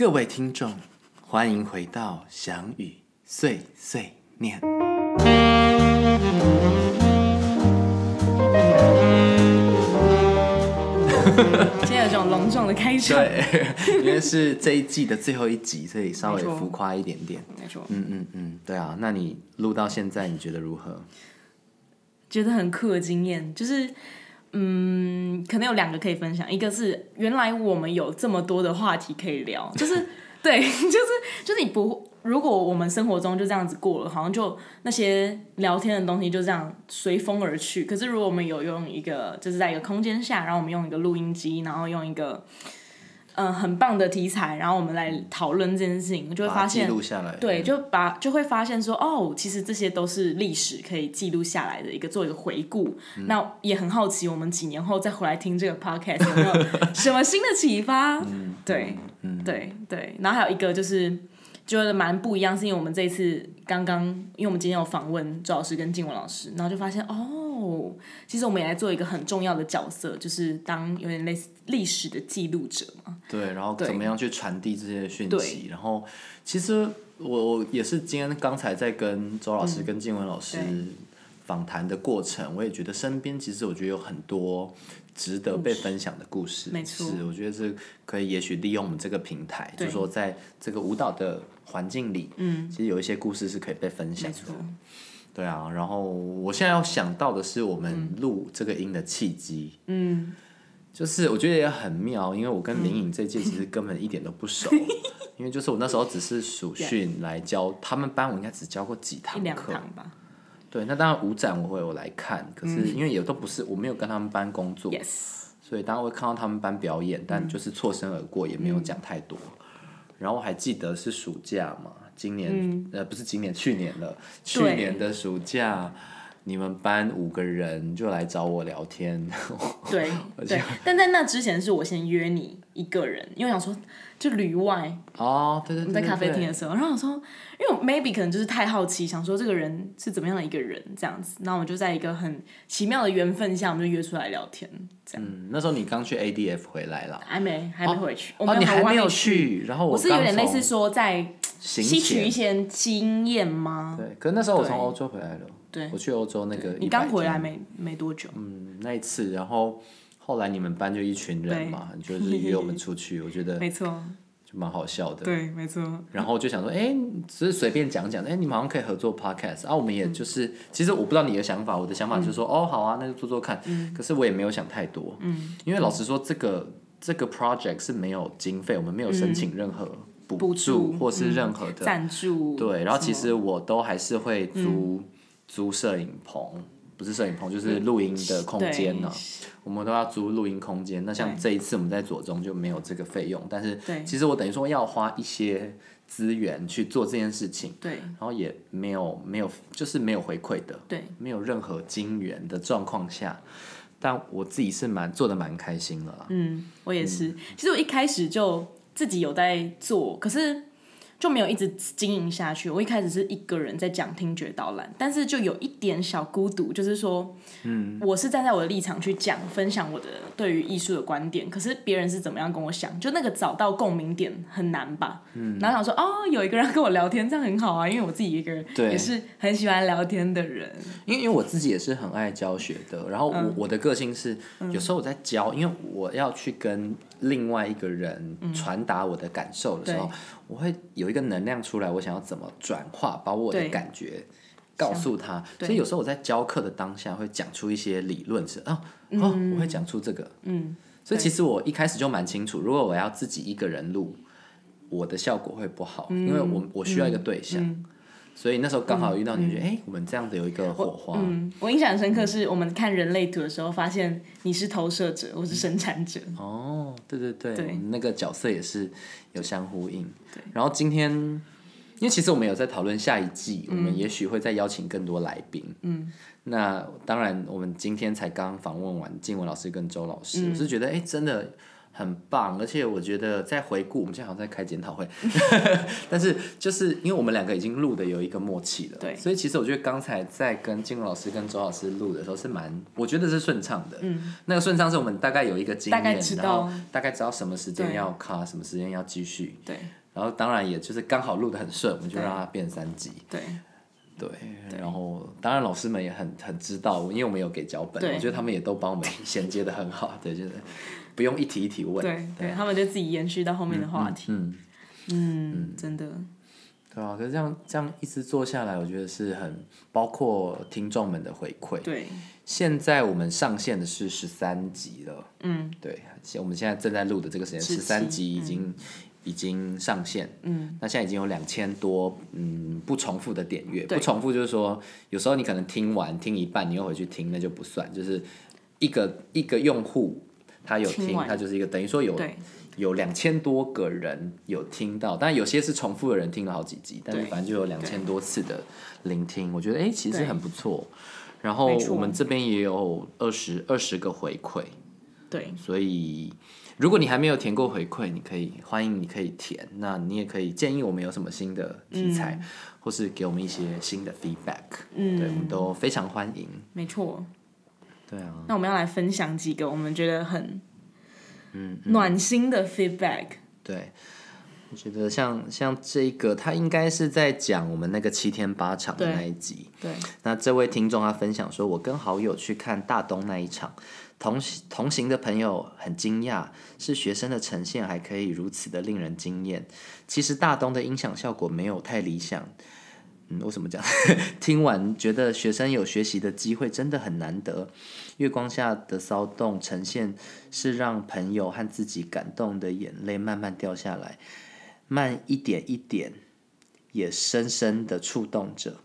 各位听众，欢迎回到翔宇碎碎念。今天有这种隆重的开场，对，因为是这一季的最后一集，所以稍微浮夸一点点。没错，嗯嗯嗯，对啊。那你录到现在，你觉得如何？觉得很酷的经验，就是嗯，可能有两个可以分享，一个是原来我们有这么多的话题可以聊，就是对，就是就是你不，如果我们生活中就这样子过了，好像就那些聊天的东西就这样随风而去。可是如果我们有用一个，就是在一个空间下，然后我们用一个录音机，然后用一个嗯、呃很棒的题材，然后我们来讨论这件事情，就会发现录下来。对，就把就会发现说，哦，其实这些都是历史可以记录下来的一个做一个回顾。嗯那也很好奇，我们几年后再回来听这个 podcast 有没有什么新的启发？嗯对，对对。然后还有一个就是觉得蛮不一样，是因为我们这一次刚刚，因为我们今天有访问周老师跟静文老师，然后就发现哦，其实我们也来做一个很重要的角色，就是当有点类似历史的记录者嘛。对，然后怎么样去传递这些讯息？然后其实我我也是今天刚才在跟周老师、跟静文老师访谈的过程，我也觉得身边其实我觉得有很多值得被分享的故事。没错是我觉得是可以，也许利用我们这个平台，就对说在这个舞蹈的环境里，嗯，其实有一些故事是可以被分享的。对啊，然后我现在要想到的是我们录这个音的契机。嗯，就是我觉得也很妙，因为我跟林颖这届其实根本一点都不熟，因为就是我那时候只是暑训 来教他们班，我应该只教过几堂课。堂吧。对，那当然舞展我会有来看，可是因为也都不是我没有跟他们班工作，Yes，所以当然会看到他们班表演，但就是错身而过，也没有讲太多。然后我还记得是暑假嘛，今年、呃不是今年，去年了，去年的暑假。你们班五个人就来找我聊天，对 对，但在那之前是我先约你一个人，因为我想说就旅外哦，对对对在咖啡厅的时候，然后我说，因为我 maybe 可能就是太好奇，想说这个人是怎么样的一个人这样子，然后我们就在一个很奇妙的缘分下，我们就约出来聊天，这样。嗯，那时候你刚去 ADF 回来了，还没还没回去，我哦，们你还没有去，然后我是有点类似说在吸取一些经验吗？对，可是那时候我从对。欧洲回来了，对我去欧洲那个你100天刚回来没没多久，嗯，那一次，然后后来你们班就一群人嘛，就是约我们出去，我觉得没错，就蛮好笑的。对，没错，然后就想说，哎、只是随便讲讲，哎、你们好像可以合作 podcast 啊。我们嗯也就是，其实我不知道你的想法，我的想法就是说，哦，好啊，那就做做看。嗯可是我也没有想太多，嗯，因为老实说，这个这个 project 是没有经费，我们没有申请任何补助或是任何的赞助对，然后其实我都还是会租、嗯租摄影棚，不是摄影棚，就是录音的空间呢、我们都要租录音空间。那像这一次我们在左中就没有这个费用，但是其实我等于说要花一些资源去做这件事情，对然后也没有没有就是没有回馈的，对，没有任何金源的状况下，但我自己是蛮做的蛮开心的啦。嗯，我也是。其实我一开始就自己有在做，可是就没有一直经营下去。我一开始是一个人在讲听觉导览，但是就有一点小孤独，就是说，嗯，我是站在我的立场去讲分享我的对于艺术的观点，可是别人是怎么样跟我想，就那个找到共鸣点很难吧。嗯，然后想说，哦，有一个人跟我聊天，这样很好啊，因为我自己一个人对也是很喜欢聊天的人。因为因为我自己也是很爱教学的，然后我、嗯我的个性是，有时候我在教，因为我要去跟另外一个人传达我的感受的时候，对。我会有一个能量出来，我想要怎么转化，把我的感觉告诉他。所以有时候我在教课的当下会讲出一些理论是，哦哦，我会讲出这个，嗯，所以其实我一开始就蛮清楚，如果我要自己一个人录，我的效果会不好，因为我我需要一个对象。所以那时候刚好遇到你，觉得哎、我们这样子有一个火花，嗯，我印象很深刻是我们看人类图的时候，发现你是投射者，我是生产者。哦，对对对，那个角色也是有相呼应。对。然后今天，因为其实我们有在讨论下一季，我们也许会再邀请更多来宾。嗯，那当然，我们今天才刚访问完静文老师跟周老师，我是觉得哎、真的很棒，而且我觉得在回顾，我们现在好像在开检讨会，但是就是因为我们两个已经录的有一个默契了，对所以其实我觉得刚才在跟金龙老师跟周老师录的时候是蛮，我觉得是顺畅的，嗯，那个顺畅是我们大概有一个经验，然后大概知道什么时间要卡，什么时间要继续，对。然后当然也就是刚好录的很顺，我们就让它变三集，对。对，然后当然老师们也很很知道，因为我们有给脚本，我觉得他们也都帮我们衔接的很好，对，就是不用一题一题问，对对，他们就自己延续到后面的话题。嗯，嗯，真的，对啊，可是这样这样一直做下来，我觉得是很包括听众们的回馈。对，现在我们上线的是十三集了，嗯，对，现我们现在正在录的这个时间，十三集已经、已经上线，嗯，那现在已经有两千多，嗯，不重复的点阅，不重复就是说，有时候你可能听完听一半，你又回去听，那就不算，就是一个一个用户他有听，他就是一个等于说有有两千多个人有听到，但有些是重复的人听了好几集，但是反正就有两千多次的聆听，我觉得哎、诶其实很不错。然后我们这边也有二十二十个回馈，对，所以如果你还没有填过回馈，你可以欢迎你可以填，那你也可以建议我们有什么新的题材，或是给我们一些新的 feedback，嗯。对我们都非常欢迎。没错。对啊，那我们要来分享几个我们觉得很嗯暖心的 feedback。对，我觉得像像这个，他应该是在讲我们那个七天八场的那一集。对，那这位听众他分享说，我跟好友去看大东那一场，同同行的朋友很惊讶，是学生的呈现还可以如此的令人惊艳。其实大东的音响效果没有太理想。嗯，为什么讲？听完觉得学生有学习的机会真的很难得。月光下的骚动呈现是让朋友和自己感动的眼泪慢慢掉下来，慢一点一点，也深深的触动着。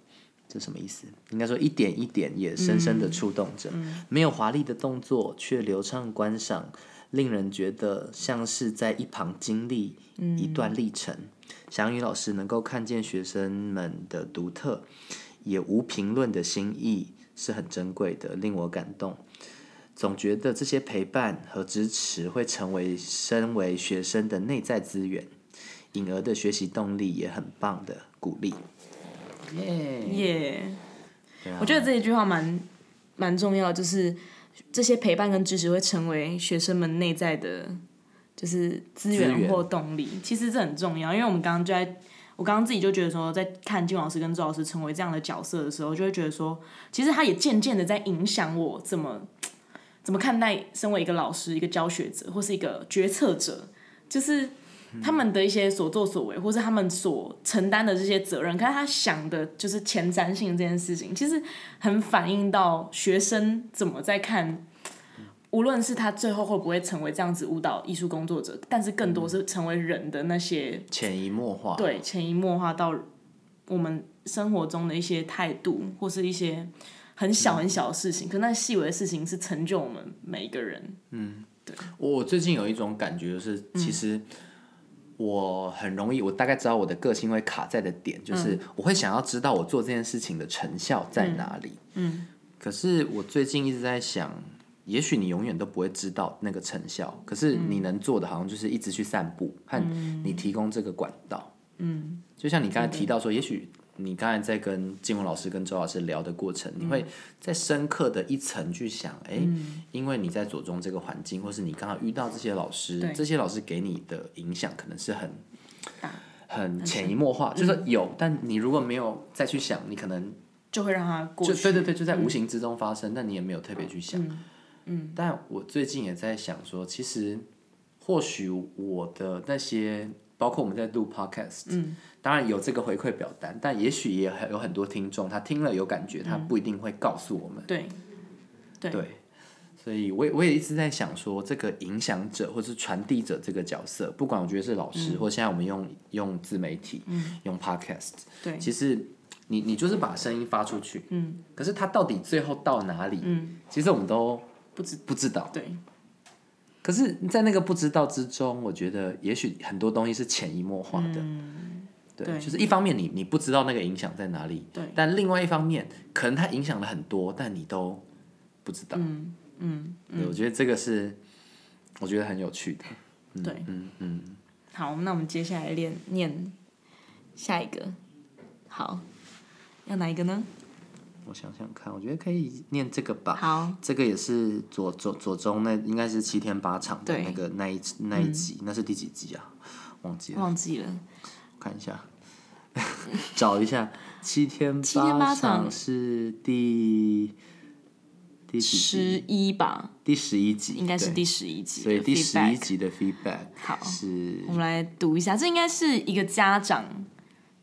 这什么意思？应该说一点一点也深深的触动着，没有华丽的动作，却流畅观赏，令人觉得像是在一旁经历一段历程。翔宇老师能够看见学生们的独特，也无评论的心意是很珍贵的，令我感动。总觉得这些陪伴和支持会成为身为学生的内在资源，颖儿的学习动力也很棒的鼓励。耶、耶、我觉得这一句话蛮蛮重要，就是这些陪伴跟支持会成为学生们内在的，就是资源或动力。其实这很重要，因为我们刚刚就在，我刚刚自己就觉得说，在看金老师跟周老师成为这样的角色的时候，就会觉得说，其实他也渐渐的在影响我怎么怎么看待身为一个老师、一个教学者或是一个决策者，就是。他们的一些所作所为，或是他们所承担的这些责任，看他想的就是前瞻性这件事情，其实很反映到学生怎么在看，无论是他最后会不会成为这样子舞蹈艺术工作者，但是更多是成为人的那些潜移默化。对潜移默化到我们生活中的一些态度，或是一些很小很小的事情，可那细微的事情是成就我们每一个人。嗯，对。我最近有一种感觉，就是其实我很容易，我大概知道我的个性会卡在的点，就是我会想要知道我做这件事情的成效在哪里。嗯，可是我最近一直在想，也许你永远都不会知道那个成效，可是你能做的好像就是一直去散步，和你提供这个管道。嗯，就像你刚才提到说，也许。你刚才在跟金文老师跟周老师聊的过程，你会在深刻的一层去想，哎、因为你在左中这个环境，或是你刚好遇到这些老师，这些老师给你的影响可能是很很潜移默化，就是有，但你如果没有再去想，你可能就会让它过去。对对对，就在无形之中发生，但你也没有特别去想。嗯。但我最近也在想说，其实或许我的那些，包括我们在录 podcast，嗯，当然有这个回馈表单，但也许也有很多听众，他听了有感觉，他不一定会告诉我们。对。对。对，所以我也我也一直在想说，这个影响者或是传递者这个角色，不管我觉得是老师，或现在我们用用自媒体，用 podcast，对。其实你你就是把声音发出去，嗯，可是它到底最后到哪里，嗯，其实我们都不知不知道。对可是，在那个不知道之中，我觉得也许很多东西是潜移默化的。对，对就是一方面你你不知道那个影响在哪里，对但另外一方面，可能它影响了很多，但你都不知道。嗯嗯，对，我觉得这个是我觉得很有趣的。对，嗯嗯，好，那我们接下来练念下一个。好，要哪一个呢？我想想看，我觉得可以念这个吧。好，这个也是左左左中那应该是七天八场的那个那一那一集，那是第几集啊？忘记了，忘记了。看一下，找一下。七天七天八场场是第第十？一吧，第十一集，应该是第十一集的 feedback。所以第十一集的 feedback 好是我们来读一下，这应该是一个家长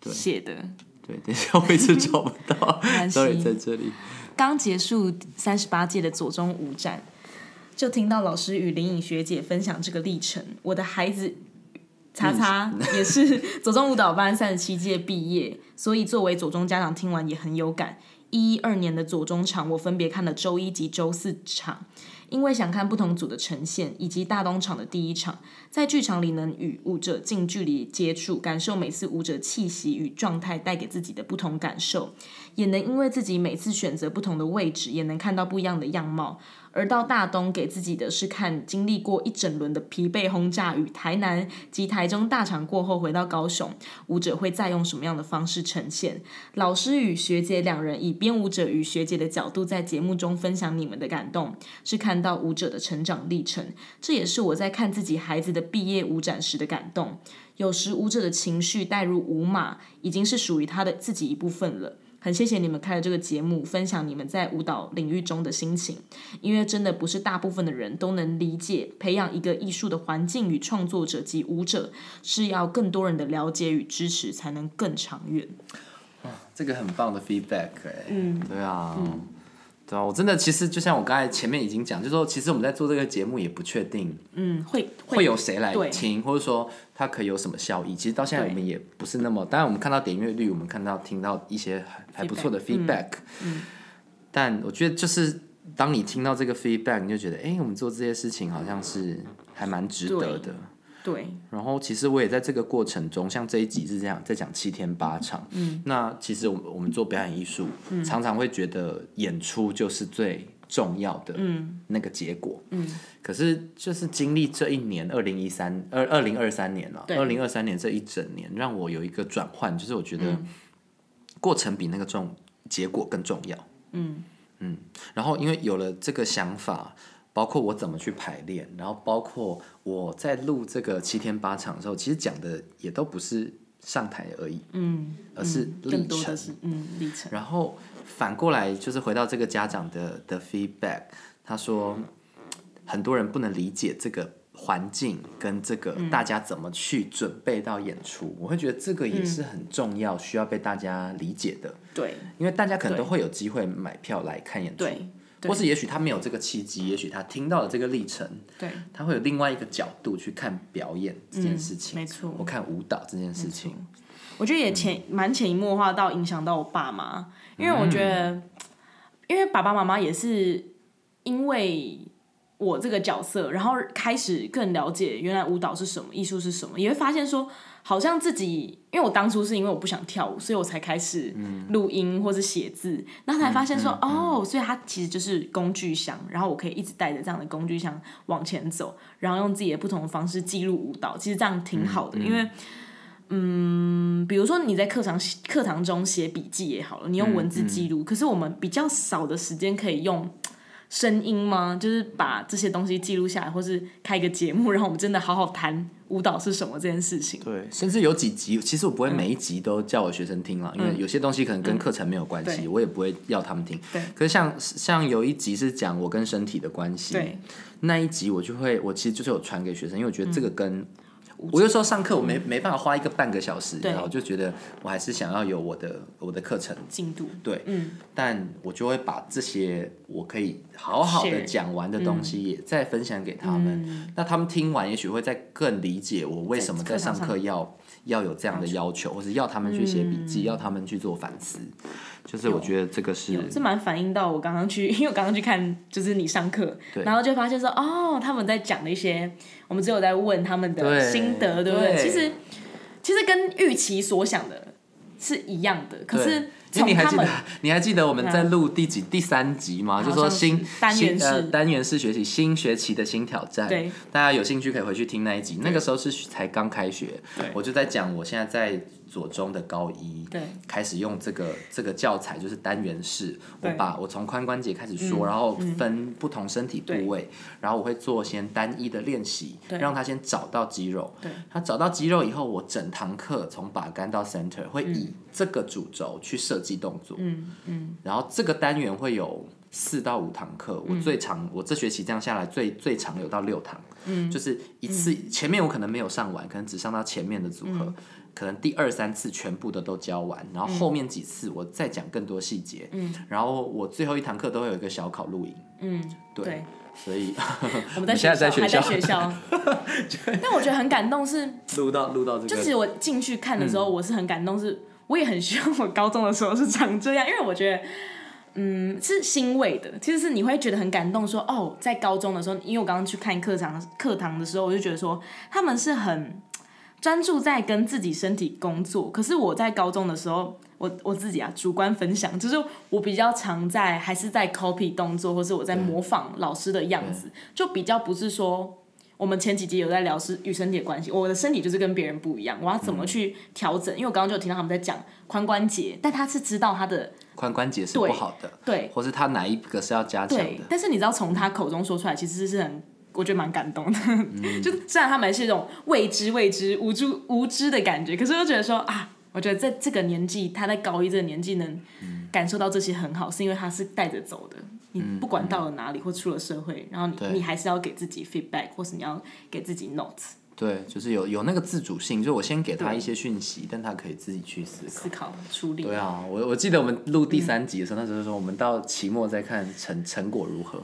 写的。对，等一下我一直找不到，sorry，在这里。刚结束三十八届的左中午展，就听到老师与林颖学姐分享这个历程。我的孩子叉叉 也是左中舞蹈班三十七届毕业，所以作为左中家长听完也很有感。一一二年的左中场，我分别看了周一及周四场，因为想看不同组的呈现，以及大东厂的第一场，在剧场里能与舞者近距离接触，感受每次舞者气息与状态带给自己的不同感受，也能因为自己每次选择不同的位置，也能看到不一样的样貌。而到大东给自己的是看经历过一整轮的疲惫轰炸与台南及台中大场过后回到高雄，舞者会再用什么样的方式呈现？老师与学姐两人以编舞者与学姐的角度在节目中分享你们的感动，是看到舞者的成长历程。这也是我在看自己孩子的毕业舞展时的感动。有时舞者的情绪带入舞马，已经是属于他的自己一部分了。很谢谢你们开了这个节目，分享你们在舞蹈领域中的心情，因为真的不是大部分的人都能理解，培养一个艺术的环境与创作者及舞者，是要更多人的了解与支持，才能更长远。这个很棒的 feedback 哎、嗯，对啊，对啊，我真的其实就像我刚才前面已经讲，就是说其实我们在做这个节目也不确定嗯，会会。有谁来听，或者说它可以有什么效益。其实到现在我们也不是那么，当然我们看到点阅率，我们看到听到一些还还不错的 feedback，嗯但我觉得就是当你听到这个 feedback，你就觉得哎、我们做这些事情好像是还蛮值得的。对，然后其实我也在这个过程中，像这一集是这样在讲七天八场，嗯，那其实我们我们做表演艺术，常常会觉得演出就是最重要的那个结果，嗯，可是就是经历这一年，二零一三二二零二三年了，对。二零二三年这一整年，让我有一个转换，就是我觉得过程比那个重结果更重要，嗯嗯，然后因为有了这个想法。包括我怎么去排练，然后包括我在录这个七天八场的时候，其实讲的也都不是上台而已，嗯，而是嗯历程嗯历程，然后反过来就是回到这个家长的的 feedback，他说很多人不能理解这个环境跟这个大家怎么去准备到演出，我会觉得这个也是很重要，需要被大家理解的，对。因为大家可能都会有机会买票来看演出。对。或是也许他没有这个契机，也许他听到了这个历程，对，他会有另外一个角度去看表演这件事情，没错。我看舞蹈这件事情，我觉得也潜蛮潜移默化到影响到我爸妈，因为我觉得，因为爸爸妈妈也是因为我这个角色，然后开始更了解原来舞蹈是什么，艺术是什么，也会发现说，好像自己，因为我当初是因为我不想跳舞，所以我才开始录音或是写字，然后才发现说，哦，所以它其实就是工具箱，然后我可以一直带着这样的工具箱往前走，然后用自己的不同的方式记录舞蹈，其实这样挺好的，因为。嗯，比如说你在课堂课堂中写笔记也好了，你用文字记录，可是我们比较少的时间可以用声音吗？就是把这些东西记录下来，或是开一个节目，让我们真的好好谈舞蹈是什么这件事情。对，甚至有几集，其实我不会每一集都叫我学生听了，因为有些东西可能跟课程没有关系，对我也不会要他们听。对可是像像有一集是讲我跟身体的关系，对，那一集我就会，我其实就是有传给学生，因为我觉得这个跟。我有时候上课我没没办法花一个半个小时，然后就觉得我还是想要有我的我的课程，进度，对，嗯，但我就会把这些我可以好好的讲完的东西也再分享给他们，那他们听完也许会再更理解我为什么在上课要要有这样的要求，或是要他们去写笔记，要他们去做反思，就是我觉得这个是这蛮反映到我刚刚去，因为我刚刚去看就是你上课，然后就发现说，哦，他们在讲的一些，我们只有在问他们的心得，对不对？对。其实其实跟预期所想的是一样的，可是 因为你还记得你还记得我们在录第几、第三集吗？好就说新单元新呃式单元式学习新学期的新挑战。对，大家有兴趣可以回去听那一集。那个时候是才刚开学，我就在讲我现在在左中的高一，对。开始用这个这个教材，就是单元式。我把我从髋关节开始说，然后分不同身体部位，然后我会做先单一的练习，让他先找到肌肉。对，他找到肌肉以后，我整堂课从把杆到 center 会以这个主轴去设计动作。嗯嗯，然后这个单元会有四到五堂课，我最长我这学期这样下来最最长有到六堂，嗯，就是一次、前面我可能没有上完，可能只上到前面的组合，可能第二三次全部的都教完，然后后面几次我再讲更多细节，嗯，然后我最后一堂课都会有一个小考录影，嗯，对，对，所以 我们在现在在学学校。还在学校，但我觉得很感动是，录到录到这个，就其实我进去看的时嗯候，我是很感动是，我也很希望我高中的时候是长这样，因为我觉得。嗯，是欣慰的，其实是你会觉得很感动说哦，在高中的时候，因为我刚刚去看课堂课堂的时候，我就觉得说他们是很专注在跟自己身体工作。可是我在高中的时候，我我自己啊主观分享，就是我比较常在还是在 copy 动作，或是我在模仿老师的样子，就比较不是说我们前几集有在聊是与身体的关系，我的身体就是跟别人不一样，我要怎么去调整？因为我刚刚就有听到他们在讲髋关节，但他是知道他的髋关节是不好的，对或是他哪一个是要加强的，，但是你知道从他口中说出来，其实是很。我觉得蛮感动的，就虽然他们是一种未知、未知、无知、无知的感觉，可是我觉得说啊，我觉得在这个年纪，他在高一这个年纪能感受到这些很好，是因为他是带着走的。你不管到了哪里或出了社会，然后你你还是要给自己 feedback，或是你要给自己 notes 对，就是有有那个自主性，就我先给他一些讯息，但他可以自己去思考。思考处理。对啊，我我记得我们录第三集的时候，那时候说我们到期末再看成成果如何。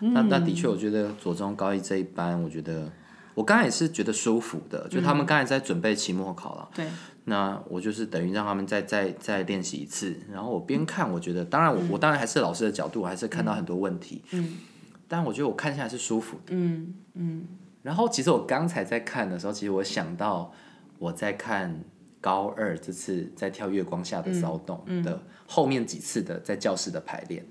那那的确，我觉得左中高一这一班，我觉得我刚才也是觉得舒服的，就他们刚才在准备期末考了。对那我就是等于让他们再再再练习一次，然后我边看，我觉得当然我、我当然还是老师的角度，我还是看到很多问题。嗯。但我觉得我看下来是舒服的。嗯嗯然后其实我刚才在看的时候，其实我想到我在看高二这次在跳月光下的骚动的后面几次的在教室的排练，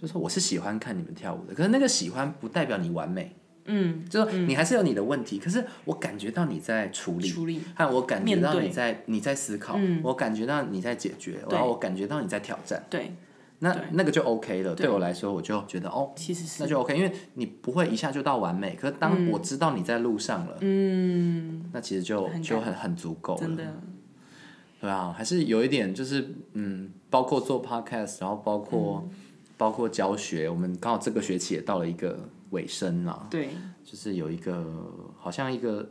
就是我是喜欢看你们跳舞的，可是那个喜欢不代表你完美，嗯，就是你还是有你的问题，可是我感觉到你在处理，处理和我感觉到你在你在思考，我感觉到你在解决，然后我感觉到你在挑战，对，那那个就 OK 了。对我来说，我就觉得哦，其实是那就 OK，因为你不会一下就到完美，可是当我知道你在路上了，嗯，那其实就很就很很足够了。真的，对啊，还是有一点就是嗯，包括做 podcast，然后包括、嗯包括教学，我们刚好这个学期也到了一个尾声啦，对就是有一个好像一个。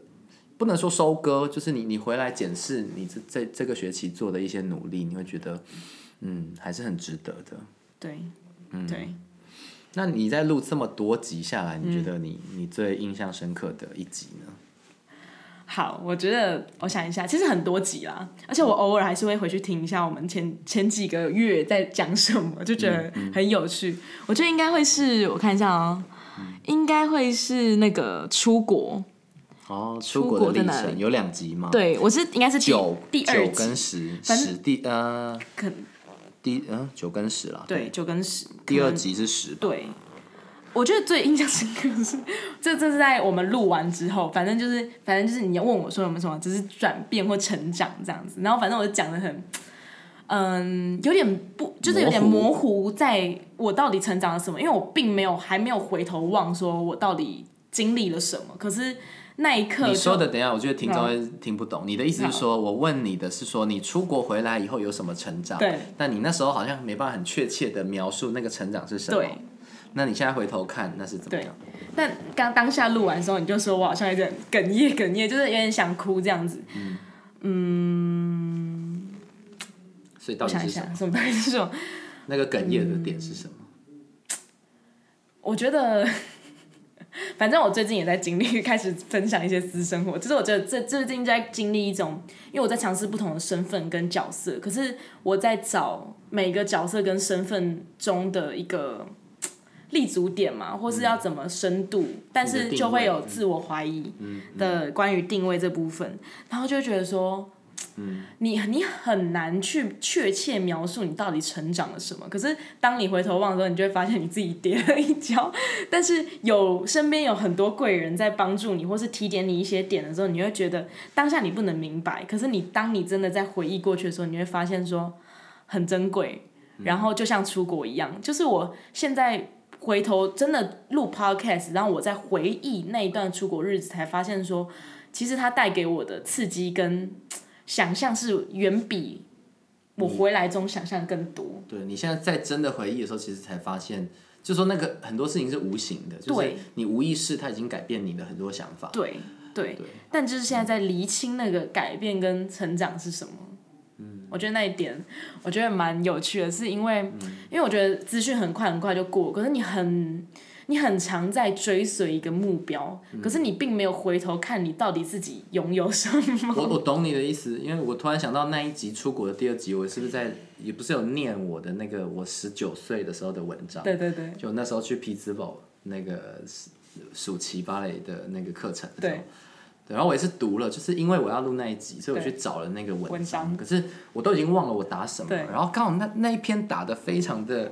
不能说收割，就是你你回来检视你这这这个学期做的一些努力，你会觉得，嗯，还是很值得的。对嗯对。那你在录这么多集下来，你觉嗯得你、你最印象深刻的一集呢？好，我觉得我想一下，其实很多集啦，而且我偶尔还是会回去听一下我们前前几个月在讲什么，就觉得很有趣。我觉得应该会是我看一下啊、应该会是那个出国。哦，出出国的历程有两集吗？，对我是应该是第九九第二集跟，十，十第呃可第嗯九跟十啦。对九跟十。第二集是十吧。对，我觉得最印象深刻的是，这这是在我们录完之后，反正就是反正就是你要问我说有没有什么，只是转变或成长这样子，然后反正我就讲的很。嗯，有点不，就是有点模糊，在我到底成长了什么？因为我并没有还没有回头望，说我到底经历了什么。可是那一刻，你说的，等一下，我觉得听众会听不懂。你的意思是说，我问你的是说，你出国回来以后有什么成长？对。但你那时候好像没办法很确切的描述那个成长是什么。对。那你现在回头看，那是怎么对样？但刚当下录完的时候，你就说我好像有点哽咽，哽咽，就是有点想哭这样子。嗯，所以到底是什么？，下什么到底是什么？那个哽咽的点是什么？我觉得，反正我最近也在经历，开始分享一些私生活。就是我觉得这最近在经历一种，因为我在尝试不同的身份跟角色，可是我在找每个角色跟身份中的一个立足点嘛，或是要怎么深度，但是就会有自我怀疑的关于定位这部分，然后就觉得说。你你很难去确切描述你到底成长了什么。可是当你回头望的时候，你就会发现你自己跌了一跤。但是有身边有很多贵人在帮助你，或是提点你一些点的时候，你会觉得当下你不能明白。可是你当你真的在回忆过去的时候，你会发现说很珍贵。然后就像出国一样，就是我现在回头真的录 podcast，然后我在回忆那一段出国日子，才发现说，其实它带给我的刺激跟想象是远比我回来中想象更多。对你现在在真的回忆的时候，其实才发现，就说那个很多事情是无形的，就是你无意识，它已经改变你的很多想法。对对，但就是现在在厘清那个改变跟成长是什么。我觉得那一点，我觉得蛮有趣的，是因为，因为我觉得资讯很快很快就过，可是你很，你很常在追随一个目标，可是你并没有回头看你到底自己拥有什么。我我懂你的意思，因为我突然想到那一集出国的第二集，我是不是在，也不是有念我的那个我十九岁的时候的文章？对对对。就那时候去匹兹堡那个暑期芭蕾的那个课程。对。然后我也是读了，就是因为我要录那一集，所以我去找了那个文章。可是我都已经忘了我打什么。然后刚好那那一篇打的非常的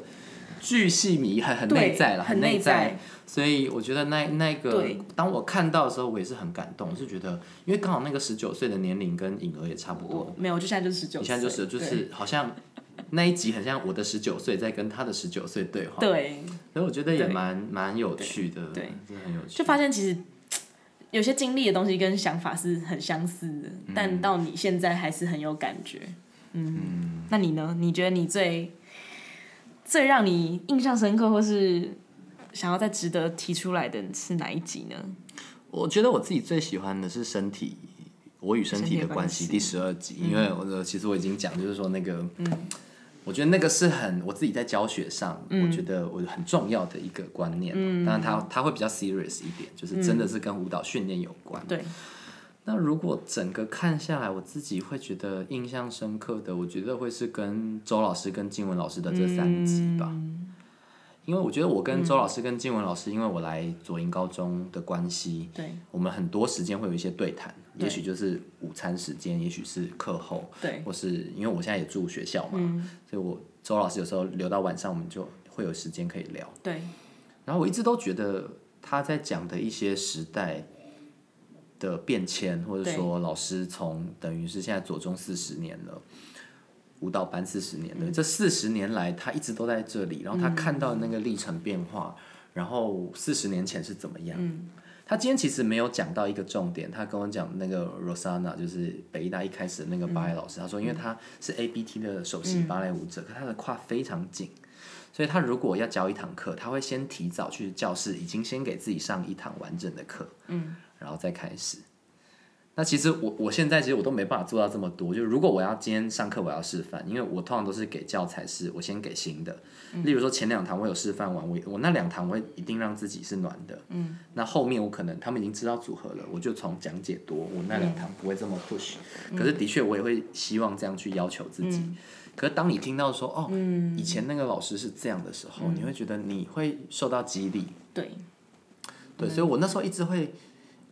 巨细迷，很很内在了，很内在。所以我觉得那那个，当我看到的时候，我也是很感动。我是觉得，因为刚好那个十九岁的年龄跟颖儿也差不多。没有，就现在就是十九。你现在就是就是好像那一集很像我的十九岁在跟他的十九岁对话。对。所以我觉得也蛮蛮有趣的，对，真的很有趣。就发现其实。有些经历的东西跟想法是很相似的，但到你现在还是很有感觉。嗯，那你呢？你觉得你最最让你印象深刻，或是想要再值得提出来的是哪一集呢？我觉得我自己最喜欢的是身体，我与身体的关系第十二集，因为我其实我已经讲，就是说那个。我觉得那个是很我自己在教学上，我觉得我很重要的一个观念。当然，他他会比较 serious 一点，就是真的是跟舞蹈训练有关。对。那如果整个看下来，我自己会觉得印象深刻的，我觉得会是跟周老师跟金文老师的这三集吧。因为我觉得我跟周老师跟金文老师，因为我来左营高中的关系，对，我们很多时间会有一些对谈，也许就是午餐时间，也许是课后，对，或是因为我现在也住学校嘛，所以我周老师有时候留到晚上，我们就会有时间可以聊。对，然后我一直都觉得他在讲的一些时代的变迁，或者说老师从等于是现在左中四十年了。舞蹈班四十年的这四十年来，他一直都在这里。然后他看到那个历程变化，然后四十年前是怎么样？他今天其实没有讲到一个重点。他跟我讲那个 Rosana，就是北艺大一开始的那个芭蕾老师。他说，因为他是 ABT 的首席芭蕾舞者，可他的胯非常紧，所以他如果要教一堂课，他会先提早去教室，已经先给自己上一堂完整的课，嗯，然后再开始。那其实我我现在其实我都没办法做到这么多。就如果我要今天上课，我要示范，因为我通常都是给教材，是我先给新的。例如说前两堂我有示范完，我我那两堂我一定让自己是暖的。嗯。那后面我可能他们已经知道组合了，我就从讲解多，我那两堂不会这么 push。可是的确我也会希望这样去要求自己。可是当你听到说哦，以前那个老师是这样的时候，你会觉得你会受到激励。对。对，所以我那时候一直会。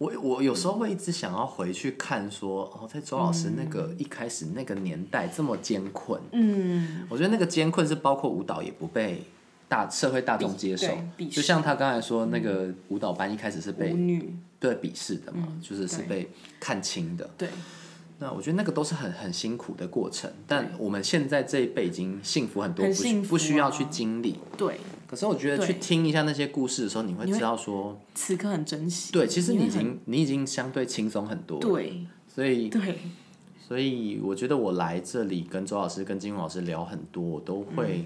我我有时候会一直想要回去看，说哦，在周老师那个一开始那个年代这么艰困，嗯，我觉得那个艰困是包括舞蹈也不被大社会大众接受，就像他刚才说那个舞蹈班一开始是被对鄙视的嘛，就是是被看轻的，对。那我觉得那个都是很很辛苦的过程，但我们现在这一辈已经幸福很多，不不需要去经历，对。可是我觉得去听一下那些故事的时候，你会知道说，此刻很珍惜。对，其实你已经你已经相对轻松很多。对，所以对，所以我觉得我来这里跟周老师、跟金庸老师聊很多，我都会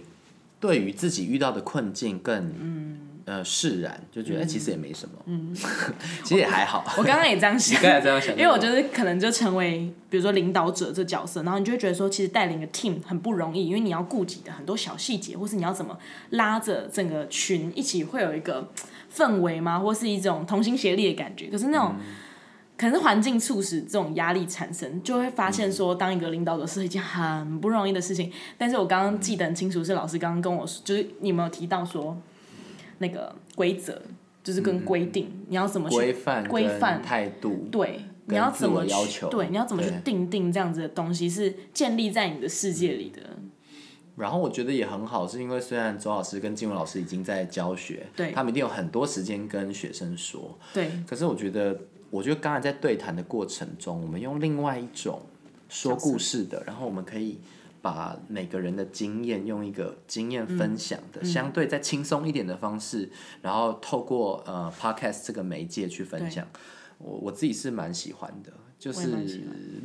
对于自己遇到的困境更嗯。呃，释然就觉得其实也没什么，嗯，其实也还好。我刚刚也这样想，刚才这样想，因为我觉得可能就成为比如说领导者这角色，然后你就会觉得说，其实带领个 team 很不容易，因为你要顾及的很多小细节，或是你要怎么拉着整个群一起会有一个氛围吗？或是一种同心协力的感觉。可是那种可能是环境促使这种压力产生，就会发现说，当一个领导者是一件很不容易的事情。但是我刚刚记得很清楚，是老师刚刚跟我说，就是你有没有提到说？那个规则就是跟规定，你要怎么规范规范态度？对你要怎么要求，对，你要怎么去定定这样子的东西是建立在你的世界里的。然后我觉得也很好，是因为虽然周老师跟静文老师已经在教学，对他们一定有很多时间跟学生说，对，可是我觉得，我觉得刚才在对谈的过程中，我们用另外一种说故事的，然后我们可以把每个人的经验用一个经验分享嗯的、相对再轻松一点的方式，然后透过呃 podcast 这个媒介去分享。我我自己是蛮喜欢的，就是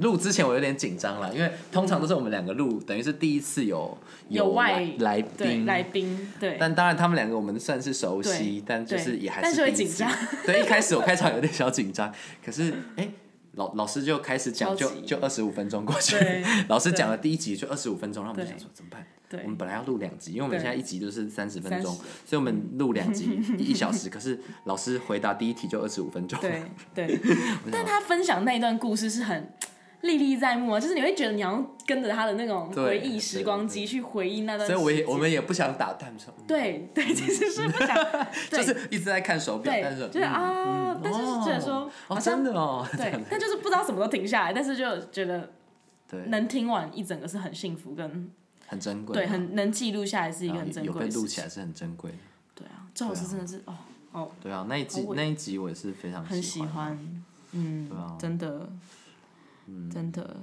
录之前我有点紧张啦，因为通常都是我们两个录，等于是第一次有有外来宾，来宾，对，但当然，他们两个我们算是熟悉，但就是也还但是会第紧张。对，一开始我开场有点小紧张，可是哎、老老师就开始讲，就就二十五分钟过去，老师讲了第一集就二十五分钟，然后我们就想说怎么办？对。我们本来要录两集，因为我们现在一集就是三十分钟，所以我们录两集 一小时。可是老师回答第一题就二十五分钟，对对，但他分享那一段故事是很历历在目啊，就是你会觉得你要跟着他的那种回忆时光机去回忆那段所以我也我们也不想打断，说对对，其实是不想，对就是一直在看手表，但是，就是啊，但就是觉得说哦好像真的哦，对，但就是不知道什么时候停下来，但是就觉得对，能听完一整个是很幸福，跟很珍贵，对很能记录下来是一个很珍贵的事录起来。是很珍贵的。对啊，赵老师真的是哦哦，对啊，那一集好我那一集我也是非常很喜喜欢，嗯对啊，真的，真的，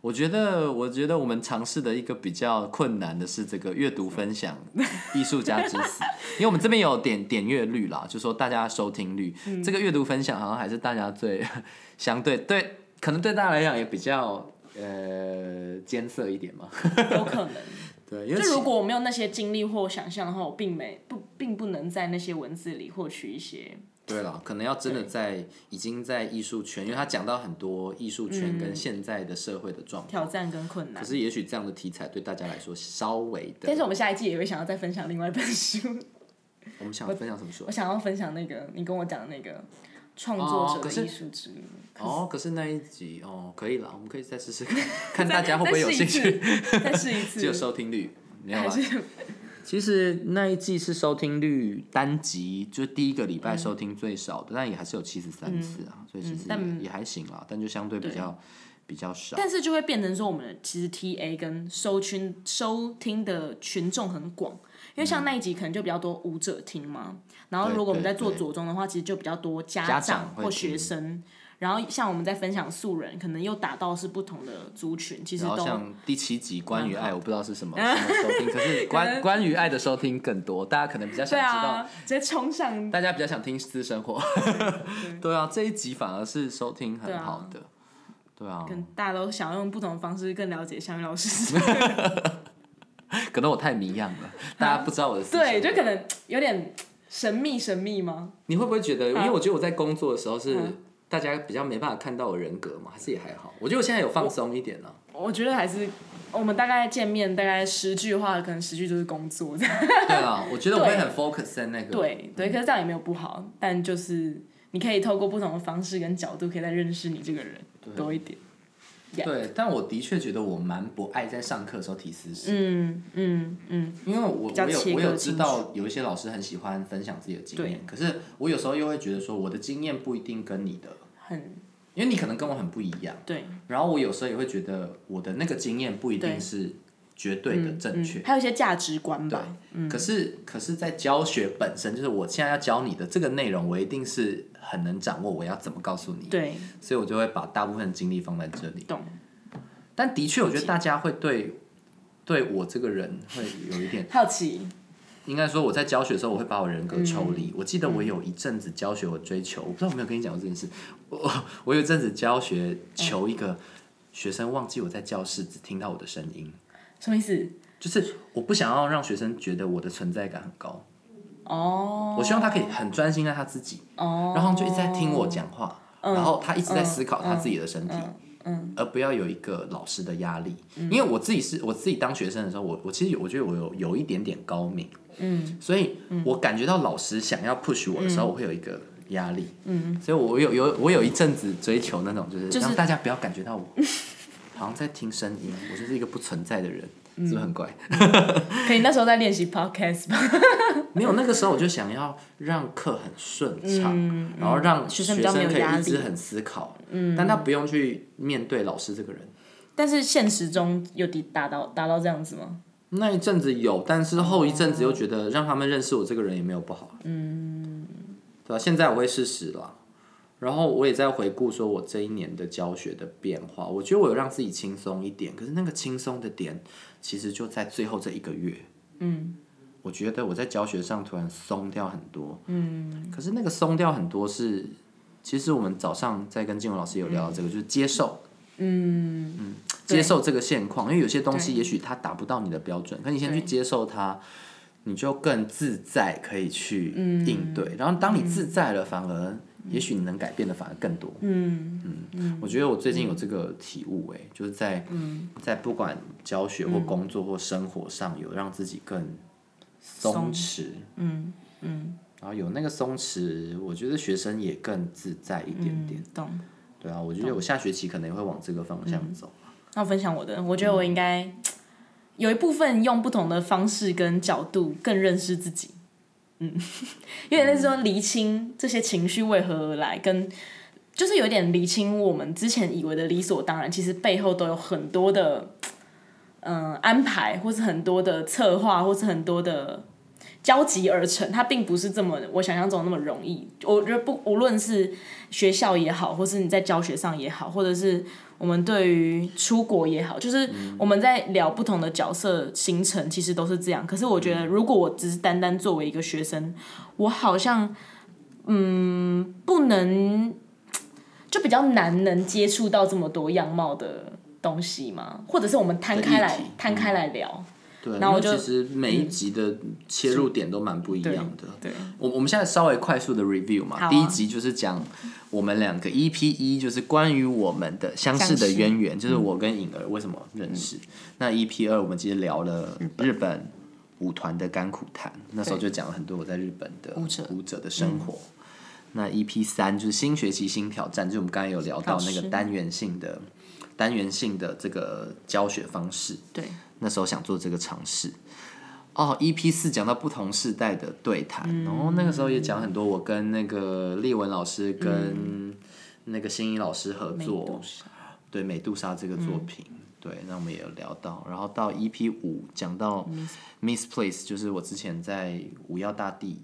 我觉得，我觉得我们尝试的一个比较困难的是这个阅读分享 艺术家之死，因为我们这边有点点阅率啦，就说大家收听率，嗯。这个阅读分享好像还是大家最 相对对，可能对大家来讲也比较呃艰涩一点嘛。有可能。对，因为就如果我没有那些经历或想象的话，我并没不并不能在那些文字里获取一些对了，可能要真的在已经在艺术圈，因为他讲到很多艺术圈跟现在的社会的状况。挑战跟困难可。是也许这样的题材对大家来说稍微的，但是我们下一季也会想要再分享另外一本书，我们想分享什么书我？想要分享那个你跟我讲的那个创作者艺术之旅。哦，可是那一集哦，可以了，我们可以再试试看，看大家会不会有兴趣。再试一次 只有，收听率没有啦。其实那一季是收听率单集，就第一个礼拜收听最少的，但也还是有七十三次啊，所以其实但也,、也还行啦，但就相对比较比较少。但是就会变成说，我们其实 T A 跟收群收听的群众很广，因为像那一集可能就比较多舞者听嘛，然后如果我们在做对对左中的话，其实就比较多家家长或学生。然后像我们在分享素人，可能又打到是不同的族群，其实像第七集关于爱，我不知道是什么 什么收听，可是关关于爱的收听更多，大家可能比较想知道啊，直接冲上大家比较想听私生活 对啊，这一集反而是收听很好的，对啊，跟大家都想要用不同的方式更了解香玉老师，可能我太迷样了，大家不知道我的对，就可能有点神秘神秘吗？你会不会觉得？因啊为我觉得我在工作的时候是嗯大家比较没办法看到我人格嘛，还是也还好？我觉得我现在有放松一点了。我觉得还是我们大概见面大概十句话，可能十句就是工作。对啊，我觉得我会很 focus 在那个。对对，可是这样也没有不好，但就是你可以透过不同的方式跟角度，可以再认识你这个人多一点。对，但我的确觉得我蛮不爱在上课的时候提私事，嗯嗯嗯，因为我我有我有知道有一些老师很喜欢分享自己的经验，可是我有时候又会觉得说我的经验不一定跟你的，很因为你可能跟我很不一样，对，然后我有时候也会觉得我的那个经验不一定是绝对的正确。嗯。还有一些价值观吧对吧。，可是可是在教学本身，就是我现在要教你的这个内容，我一定是很能掌握我要怎么告诉你，对，所以我就会把大部分精力放在这里。懂。但的确，我觉得大家会对对我这个人会有一点，好奇，应该说我在教学的时候，我会把我人格抽嗯离。我记得我有一阵子教学，我追求，我不知道有没有跟你讲过这件事。我我有一阵子教学，求一个学生忘记我在教室，只听到我的声音，什么意思？就是我不想要让学生觉得我的存在感很高。哦，我希望他可以很专心在他自己，哦，然后就一直在听我讲话，然后他一直在思考他自己的身体，嗯。而不要有一个老师的压力。因为我自己是我自己当学生的时候，我我其实我觉得我有有一点点高敏，嗯。所以我感觉到老师想要 push 我的时候，我会有一个压力。嗯，所以我有有我有一阵子追求那种，就是就是让大家不要感觉到我好像在听声音，我就是一个不存在的人，是不是很怪？可以那时候在练习 podcast 吧？没有，那个时候我就想要让课很顺畅，然后让学学生可以一直很思考，嗯，但他不用去面对老师这个人。但是现实中有达达到达到这样子吗？那一阵子有，但是后一阵子又觉得让他们认识我这个人也没有不好。嗯，对吧？现在我会试试了，然后我也在回顾说我这一年的教学的变化。我觉得我有让自己轻松一点，可是那个轻松的点其实就在最后这一个月。嗯，我觉得我在教学上突然松掉很多。嗯，可是那个松掉很多是，其实我们早上在跟静文老师有聊到这个，就是接受。嗯嗯，接受这个现况，因为有些东西也许它达不到你的标准，可你先去接受它，你就更自在，可以去应对。然后当你自在了，反而也许你能改变的反而更多。嗯嗯我觉得我最近有这个体悟，哎，就是在在不管教学或工作或生活上有让自己更松弛。嗯嗯，然后有那个松弛，我觉得学生也更自在一点点。懂。对啊，我觉得我下学期可能会往这个方向走。那我分享我的，我觉得我应该 有一部分用不同的方式跟角度更认识自己。嗯，因为那时候厘清这些情绪为何而来，跟就是有点厘清我们之前以为的理所当然，其实背后都有很多的嗯安排，或是很多的策划，或是很多的。交集而成，它并不是这么我想象中那么容易。我觉得不，无论是学校也好，或是你在教学上也好，或者是我们对于出国也好，就是我们在聊不同的角色形成，其实都是这样。可是我觉得，如果我只是单单作为一个学生，我好像嗯，不能就比较难能接触到这么多样貌的东西嘛，或者是我们摊开来摊开来聊。对，然后其实每一集的切入点都蛮不一样的。对，我我们现在稍微快速的 review 嘛，第一集就是讲我们两个 EP 一，就是关于我们的相似的渊源，就是我跟颖儿为什么认识。那 EP 二我们其实聊了日本舞团的甘苦谈，那时候就讲了很多我在日本的舞者的生活。那 EP 三就是新学期新挑战，就是我们刚才有聊到那个单元性的单元性的这个教学方式。对。那时候想做这个尝试，哦，EP 四讲到不同世代的对谈，然后那个时候也讲很多我跟那个丽文老师跟那个新一老师合作，对美杜莎这个作品，对，那我们也有聊到，然后到 EP 五讲到 Miss Place，就是我之前在五幺大地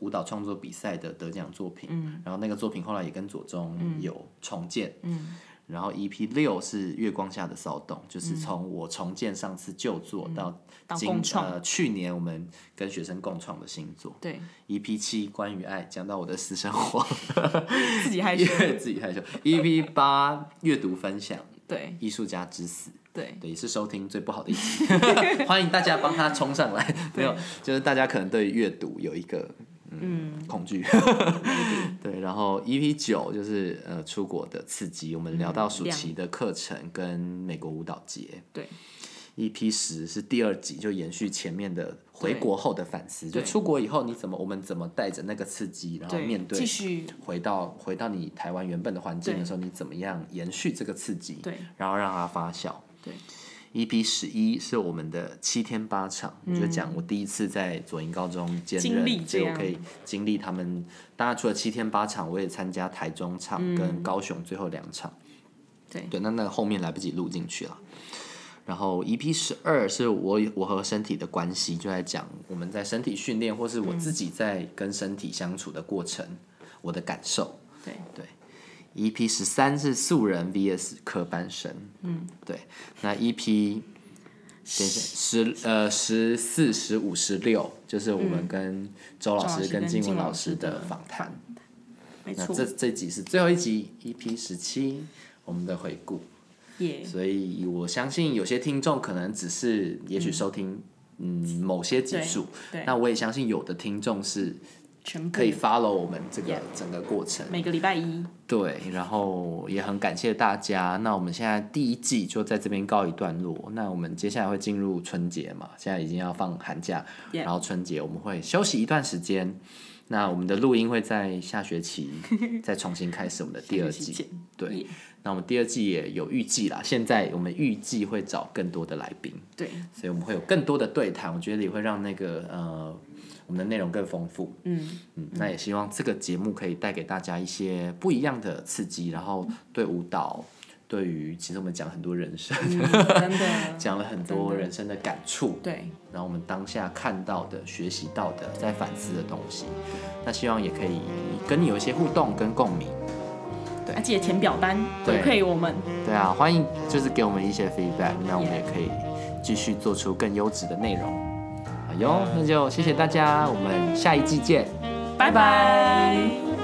舞蹈创作比赛的得奖作品，嗯。然后那个作品后来也跟左中有重建。然后 EP 六是月光下的骚动，就是从我重建上次旧作到今呃去年我们跟学生共创的新作。对。EP 七关于爱，讲到我的私生活 自己害羞，自己害羞。EP 八阅读分享，对，艺术家之死，对，对，也是收听最不好的一集，欢迎大家帮他冲上来。没有，就是大家可能对阅读有一个。嗯，恐惧。对，然后 EP 九就是呃出国的刺激，我们聊到暑期的课程跟美国舞蹈节。对，EP 十是第二集，就延续前面的回国后的反思，就出国以后你怎么，我们怎么带着那个刺激，然后面对继续回到回到你台湾原本的环境的时候，你怎么样延续这个刺激？对，然后让它发酵。对。EP 十一是我们的七天八场，我就讲我第一次在左营高中兼任，所以我可以经历他们。当然除了七天八场，我也参加台中场跟高雄最后两场。对对，那那个后面来不及录进去了。然后 EP 十二是我我和身体的关系，就在讲我们在身体训练或是我自己在跟身体相处的过程，我的感受。对对。E.P. 十三是素人 V.S. 科班生，嗯，对。那 E.P. 十呃十四、十五、十六，就是我们跟周老师、跟金文老师的访谈。没错。那这这集是最后一集，E.P. 十七，我们的回顾。耶。所以我相信有些听众可能只是也许收听嗯某些集数，那我也相信有的听众是。可以 follow 我们这个整个过程，每个礼拜一。对，然后也很感谢大家。那我们现在第一季就在这边告一段落。那我们接下来会进入春节嘛？现在已经要放寒假，然后春节我们会休息一段时间。那我们的录音会在下学期 再重新开始我们的第二季。对，那我们第二季也有预计啦。现在我们预计会找更多的来宾。对，所以我们会有更多的对谈。我觉得也会让那个呃。我们的内容更丰富。嗯，嗯，那也希望这个节目可以带给大家一些不一样的刺激，然后对舞蹈，对于其实我们讲很多人生，嗯 真的，讲了很多人生的感触，对，然后我们当下看到的、学习到的、在反思的东西，那希望也可以跟你有一些互动跟共鸣。对还记得填表单回馈我们。对啊，欢迎就是给我们一些 feedback，那我们也可以继续做出更优质的内容。哟，那就谢谢大家，我们下一季见。拜拜。